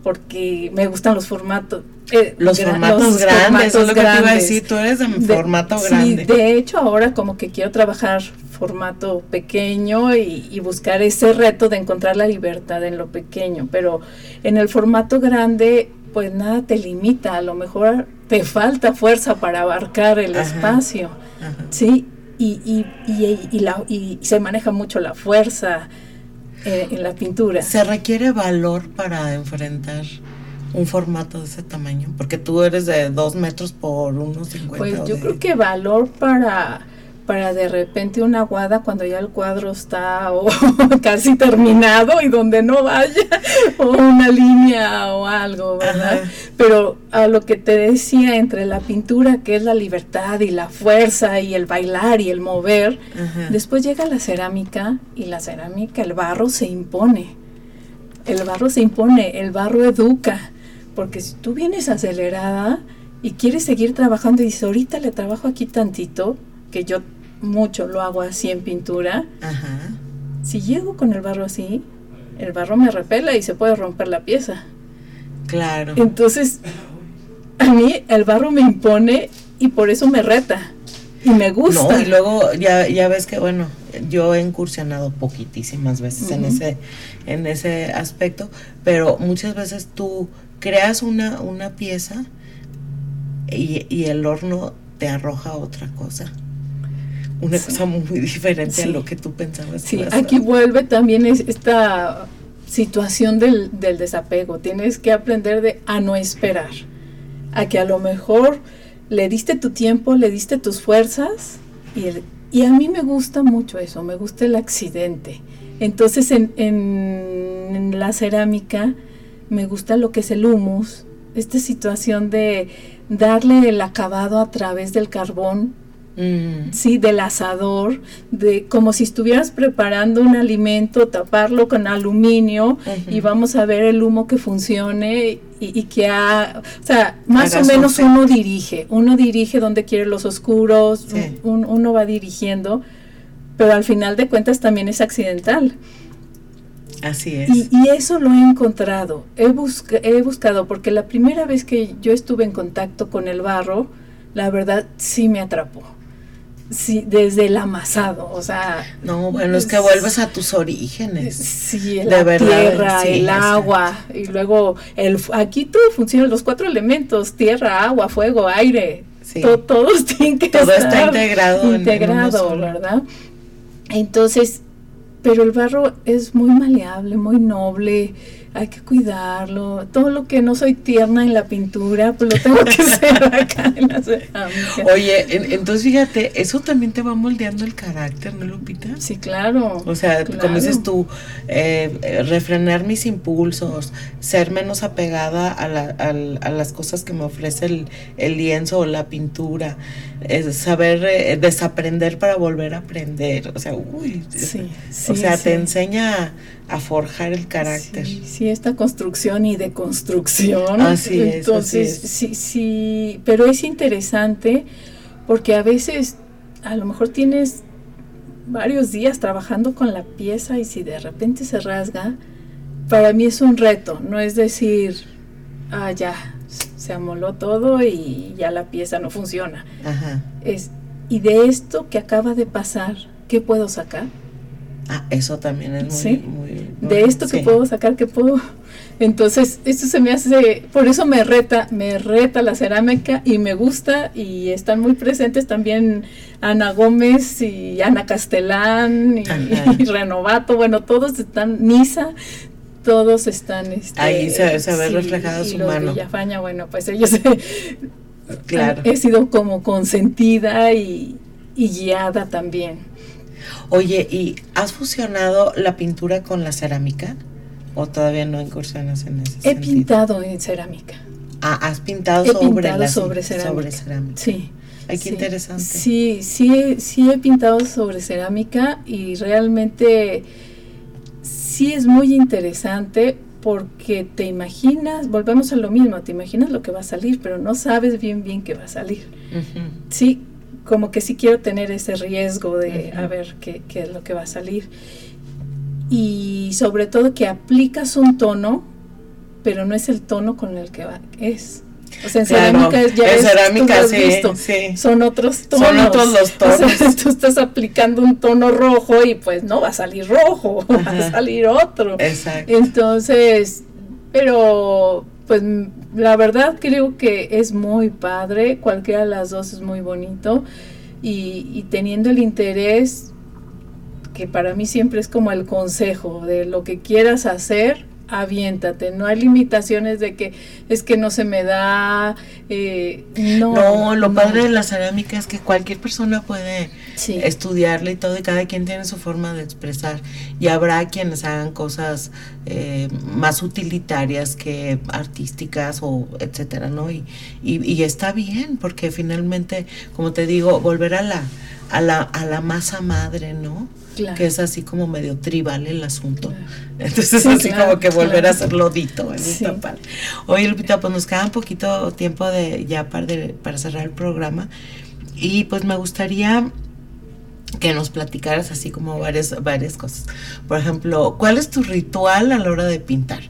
porque me gustan los formatos. eh, Los formatos los grandes, formatos eso es lo que te iba a decir, tú eres de, De- formato sí, grande. de hecho, ahora como que quiero trabajar formato pequeño y, y buscar ese reto de encontrar la libertad en lo pequeño, pero en el formato grande, pues nada te limita, a lo mejor te falta fuerza para abarcar el Ajá. espacio, Ajá. ¿sí? Y, y, y, y la- y se maneja mucho la fuerza eh, en la pintura. ¿Se requiere valor para enfrentar un formato de ese tamaño? Porque tú eres de dos metros por unos 50. Pues yo de- creo que valor para, para de repente una guada cuando ya el cuadro está o casi terminado y donde no vaya, o una línea o algo, ¿verdad? Ajá. Pero a lo que te decía, entre la pintura, que es la libertad y la fuerza y el bailar y el mover, Ajá. después llega la cerámica y la cerámica, el barro se impone. El barro se impone, el barro educa, porque si tú vienes acelerada y quieres seguir trabajando y dices, ahorita le trabajo aquí tantito, que yo mucho lo hago así en pintura, Ajá. si llego con el barro así, el barro me repela y se puede romper la pieza. Claro. Entonces, a mí el barro me impone y por eso me reta y me gusta. No, y luego ya, ya ves que, bueno, yo he incursionado poquitísimas veces en, ese, en ese aspecto, pero muchas veces tú creas una, una pieza y, y el horno te arroja otra cosa. Una Sí. cosa muy diferente a lo que tú pensabas. Sí, aquí vuelve también es esta situación del, del desapego. Tienes que aprender de, a no esperar. A que a lo mejor le diste tu tiempo, le diste tus fuerzas y, el- y a mí me gusta mucho eso, me gusta el accidente. Entonces en, en- en la cerámica me gusta lo que es el humus, esta situación de darle el acabado a través del carbón Mm, sí, del asador, de como si estuvieras preparando un alimento, taparlo con aluminio y vamos a ver el humo que funcione y, y que ha, o sea, más o menos uno dirige, uno dirige donde quiere los oscuros, Sí. un- uno va dirigiendo, pero al final de cuentas también es accidental. así es. Y, y eso lo he encontrado, he, busca- he buscado, porque la primera vez que yo estuve en contacto con el barro, la verdad sí me atrapó. Sí, desde el amasado, o sea, no, bueno, es que vuelves a tus orígenes. sí, De la verdad, tierra, sí, el exacto. agua, y luego el, aquí todo funciona, los cuatro elementos, tierra, agua, fuego, aire, Sí. to- todos tienen que Todo está estar integrado en- uno integrado, solo. ¿verdad? Entonces, pero el barro es muy maleable, muy noble, hay que cuidarlo. Todo lo que no soy tierna en la pintura, pues lo tengo que hacer acá en la cerámica. Oye, en- entonces fíjate, eso también te va moldeando el carácter, ¿no, Lupita? Sí, claro. O sea, Claro. como dices tú, eh, refrenar mis impulsos, ser menos apegada a, la- al- a las cosas que me ofrece el, el lienzo o la pintura, saber eh, desaprender para volver a aprender. O sea, uy, Sí, o sí, sea, sí. te enseña a forjar el carácter. Sí, sí, esta construcción y deconstrucción. Así es, Entonces, así es. sí, sí, pero es interesante porque a veces a lo mejor tienes varios días trabajando con la pieza y si de repente se rasga, para mí es un reto, no es decir, ah, ya, se amoló todo y ya la pieza no funciona. Ajá. Es, y de esto que acaba de pasar, ¿qué puedo sacar? Ah, eso también es muy... Sí. muy de esto que puedo sacar, que puedo. Entonces, esto se me hace, por eso me reta, me reta la cerámica y me gusta y están muy presentes también Ana Gómez y Ana Castelán y, Renovato, bueno, todos están, Nisa, todos están este, ahí se, se ve reflejado y su los mano. Villafaña, bueno, pues ellos Claro. he sido como consentida y, y guiada también. Oye, ¿y has fusionado la pintura con la cerámica? ¿O todavía no incursionas en ese He sentido? pintado en cerámica. Ah, has pintado He sobre pintado la sobre cerámica. sobre cerámica. Sí. Ay, qué sí. interesante. Sí, sí, sí he pintado sobre cerámica y realmente sí es muy interesante porque te imaginas, volvemos a lo mismo, te imaginas lo que va a salir, pero no sabes bien bien qué va a salir. Sí, como que sí quiero tener ese riesgo de Ujú. a ver qué, qué es lo que va a salir. Y sobre todo que aplicas un tono, pero no es el tono con el que va, es. O sea, en Claro, cerámica es- ya en tú cerámica has sí, visto, sí. son otros tonos. Son otros los O sea, tonos. tú estás aplicando un tono rojo y pues no va a salir rojo, va Ajá. a salir otro. Exacto. Entonces, pero pues la verdad creo que es muy padre, cualquiera de las dos es muy bonito y, y teniendo el interés, que para mí siempre es como el consejo de lo que quieras hacer, aviéntate, no hay limitaciones de que es que no se me da, eh, no. No, lo no. padre de la cerámica es que cualquier persona puede Sí. estudiarla y todo, y cada quien tiene su forma de expresar. Y habrá quienes hagan cosas eh, más utilitarias que artísticas o etcétera, ¿no? Y, y, y está bien, porque finalmente, como te digo, volver a la, a la, a la masa madre, ¿no? Claro. Que es así como medio tribal el asunto. Claro. Entonces Sí, así claro, como que volver a hacer lodito, Sí. Oye, Lupita, pues nos queda un poquito tiempo de ya para, de- para cerrar el programa. Y pues me gustaría que nos platicaras así como varias, varias cosas. Por ejemplo, ¿cuál es tu ritual a la hora de pintar?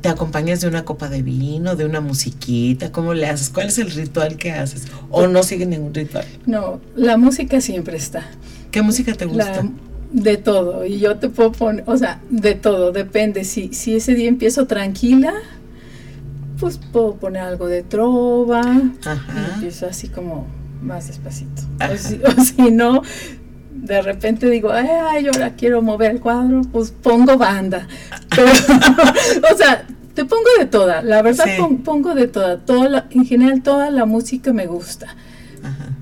¿Te acompañas de una copa de vino, de una musiquita? ¿Cómo le haces? ¿Cuál es el ritual que haces? ¿O no sigues ningún ritual? No, la música siempre está. ¿Qué música te gusta? La- de todo. Y yo te puedo poner, o sea, de todo, depende. Si, si ese día empiezo tranquila, pues puedo poner algo de trova. Y empiezo así como más despacito. O si, o si no, de repente digo, ay, ahora quiero mover el cuadro, pues pongo banda. Pero, o sea, te pongo de toda. La verdad, Sí. pongo de toda. toda la- en general, toda la música me gusta.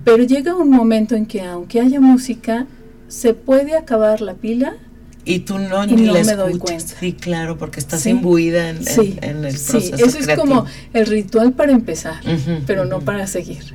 Pero llega un momento en que aunque haya música, se puede acabar la pila. Y tú no, Y ni no la me doy escuchas. cuenta. Sí, claro, porque estás Sí. imbuida en, Sí, el sí, proceso eso es como el ritual para empezar, pero no para seguir.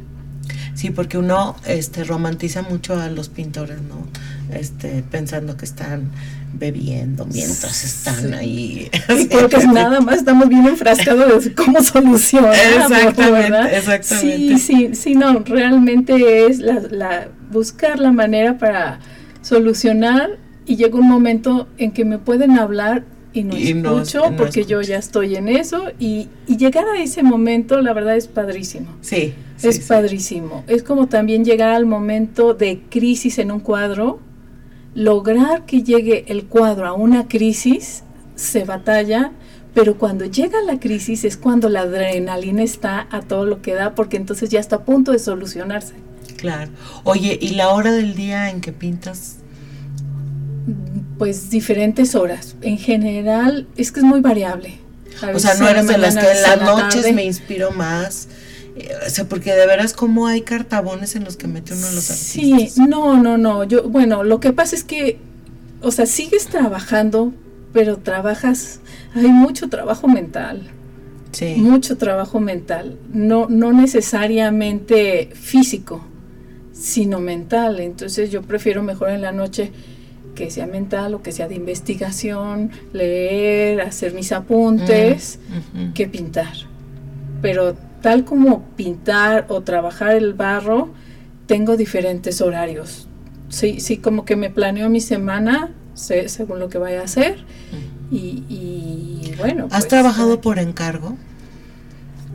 Sí, porque uno este romantiza mucho a los pintores, ¿no? Este, pensando que están bebiendo mientras están Sí. ahí. Y creo que es nada más estamos bien enfrascados de cómo solucionar. Exactamente, exactamente. Sí, sí, sí, no, realmente es la, la- buscar la manera para solucionar y llega un momento en que me pueden hablar y no Y escucho no porque yo ya estoy en eso y, y llegar a ese momento la verdad es padrísimo. Sí, es sí. padrísimo. Es como también llegar al momento de crisis en un cuadro, lograr que llegue el cuadro a una crisis, se batalla, pero cuando llega la crisis es cuando la adrenalina está a todo lo que da, porque entonces ya está a punto de solucionarse. Claro. Oye, ¿y la hora del día en que pintas? Pues diferentes horas. En general es que es muy variable. A O sea, no eres de las que en las la noches me inspiro más. O sea, porque de veras como hay cartabones en los que mete uno a los Sí, artistas. no, no, no. Yo, bueno, lo que pasa es que, o sea, sigues trabajando, pero trabajas, hay mucho trabajo mental, Sí. mucho trabajo mental, no, no necesariamente físico, sino mental. Entonces yo prefiero mejor en la noche que sea mental o que sea de investigación, leer, hacer mis apuntes Mm, que pintar. Pero tal como pintar o trabajar el barro, tengo diferentes horarios. Sí, sí, como que me planeo mi semana sé- según lo que vaya a hacer. Y, y bueno. ¿Has pues, trabajado eh, por encargo?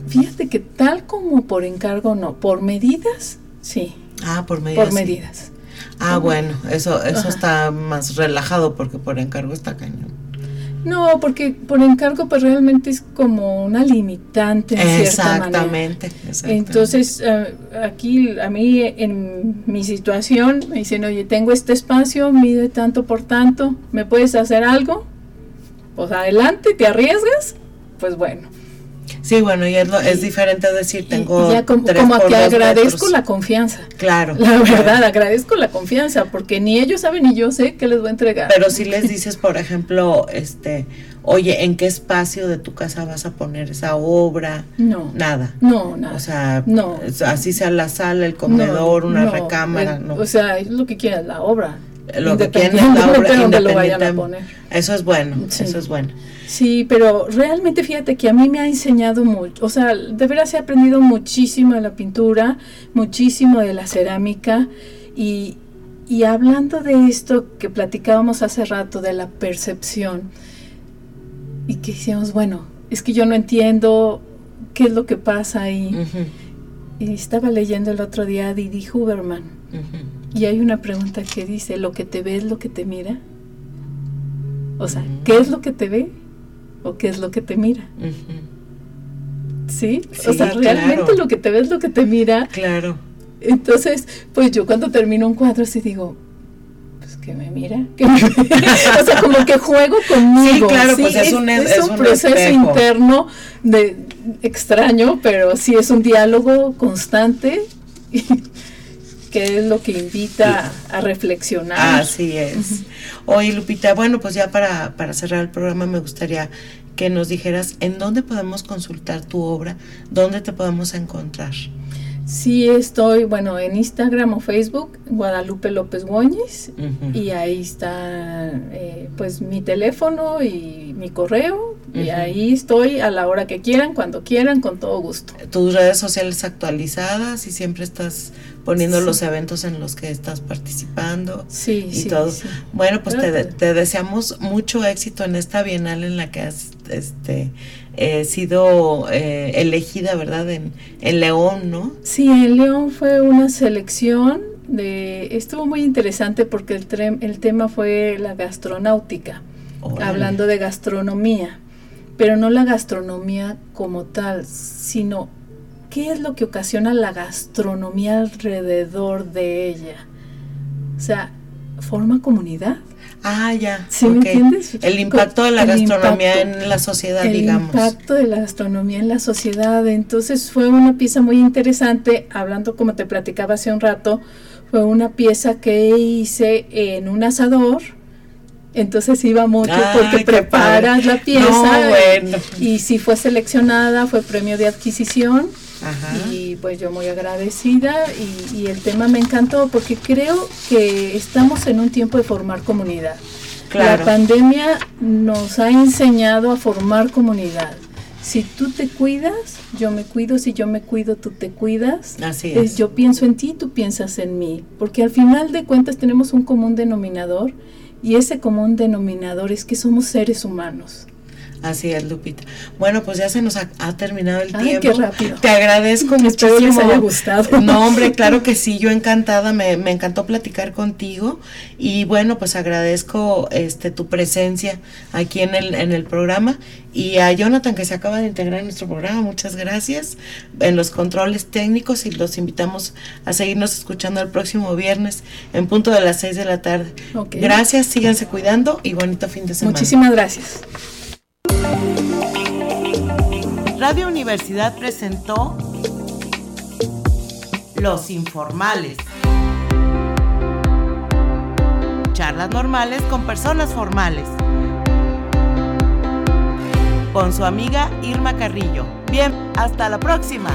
Fíjate que tal como por encargo, no. Por medidas, sí. Ah, por medidas. por sí. medidas. Ah, bueno, eso, eso Ajá. está más relajado porque por encargo está cañón. No, porque por encargo, pues realmente es como una limitante en cierta manera. Exactamente, exactamente. Entonces, eh, aquí a mí en mi situación me dicen, oye, tengo este espacio, mide tanto por tanto, ¿me puedes hacer algo? pues adelante, te arriesgas, pues bueno. Sí, bueno, y es, lo, es diferente decir, tengo. Ya como, tres como por que dos agradezco metros. la confianza. Claro. La claro. verdad, agradezco la confianza, porque ni ellos saben ni yo sé qué les voy a entregar. Pero si les dices, por ejemplo, este, oye, ¿en qué espacio de tu casa vas a poner esa obra? no, Nada. no, nada. O sea, No. así sea la sala, el comedor, No, una no, recámara, no. O sea, es lo que quieras, la obra. lo que quieren es la obra lo vayan a independiente- poner. Eso es bueno, Sí. eso es bueno. Sí, pero realmente fíjate que a mí me ha enseñado mucho, o sea, de veras he aprendido muchísimo de la pintura, muchísimo de la cerámica y, y hablando de esto que platicábamos hace rato, de la percepción, y que decíamos, bueno, es que yo no entiendo qué es lo que pasa ahí. Y estaba leyendo el otro día a Didi Huberman y hay una pregunta que dice, ¿lo que te ve es lo que te mira? O sea. ¿qué es lo que te ve? ¿O qué es lo que te mira? ¿Sí? Sí, o sea, realmente lo que te ve es lo que te mira. Claro. Entonces, pues yo cuando termino un cuadro así digo, pues que me mira, que me o sea, como que juego conmigo. Sí, claro, pues es un- es un proceso espejo. interno de extraño, pero sí es un diálogo constante que es lo que invita a reflexionar. Así es. Oye, Lupita, bueno, pues ya para, para cerrar el programa me gustaría que nos dijeras en dónde podemos consultar tu obra, dónde te podemos encontrar. Sí estoy, bueno, en Instagram o Facebook, Guadalupe López Góñez, y ahí está eh, pues mi teléfono y mi correo, y ahí estoy a la hora que quieran, cuando quieran, con todo gusto. Tus redes sociales actualizadas y siempre estás poniendo Sí. los eventos en los que estás participando. Sí, y sí, todo. sí. Bueno, pues te deseamos mucho éxito en esta bienal en la que has este, eh, sido eh, elegida, ¿verdad? En, en León, ¿no? Sí, en León fue una selección de, estuvo muy interesante porque el, tre- el tema fue la gastronáutica. Órale. hablando de gastronomía, pero no la gastronomía como tal, sino qué es lo que ocasiona la gastronomía alrededor de ella. O sea, forma comunidad. Ah, ya. ¿Sí me entiendes? El impacto de la El gastronomía impacto. en la sociedad, El digamos. impacto de la gastronomía en la sociedad. Entonces fue una pieza muy interesante, hablando como te platicaba hace un rato, fue una pieza que hice en un asador. Entonces iba mucho porque preparas padre. la pieza No, bueno. y, y sí fue seleccionada, fue premio de adquisición Ajá. y pues yo muy agradecida y, y el tema me encantó porque creo que estamos en un tiempo de formar comunidad. Claro. La pandemia nos ha enseñado a formar comunidad. Si tú te cuidas, yo me cuido. Si yo me cuido, tú te cuidas. Así Es, es. yo pienso en ti, tú piensas en mí. Porque al final de cuentas tenemos un común denominador y ese común denominador es que somos seres humanos. Así es, Lupita. Bueno, pues ya se nos ha, ha terminado el Ay, tiempo. qué rápido. Te agradezco Espero muchísimo. les haya gustado. No, hombre, claro que sí, yo encantada, me, me encantó platicar contigo y bueno, pues agradezco este tu presencia aquí en el, en el programa y a Jonathan que se acaba de integrar en nuestro programa, muchas gracias en los controles técnicos y los invitamos a seguirnos escuchando el próximo viernes en punto de las 6 de la tarde. Gracias, síganse cuidando y bonito fin de semana. Muchísimas gracias. Radio Universidad presentó Los Informales. Charlas normales con personas formales. Con su amiga Irma Carrillo. Bien, hasta la próxima.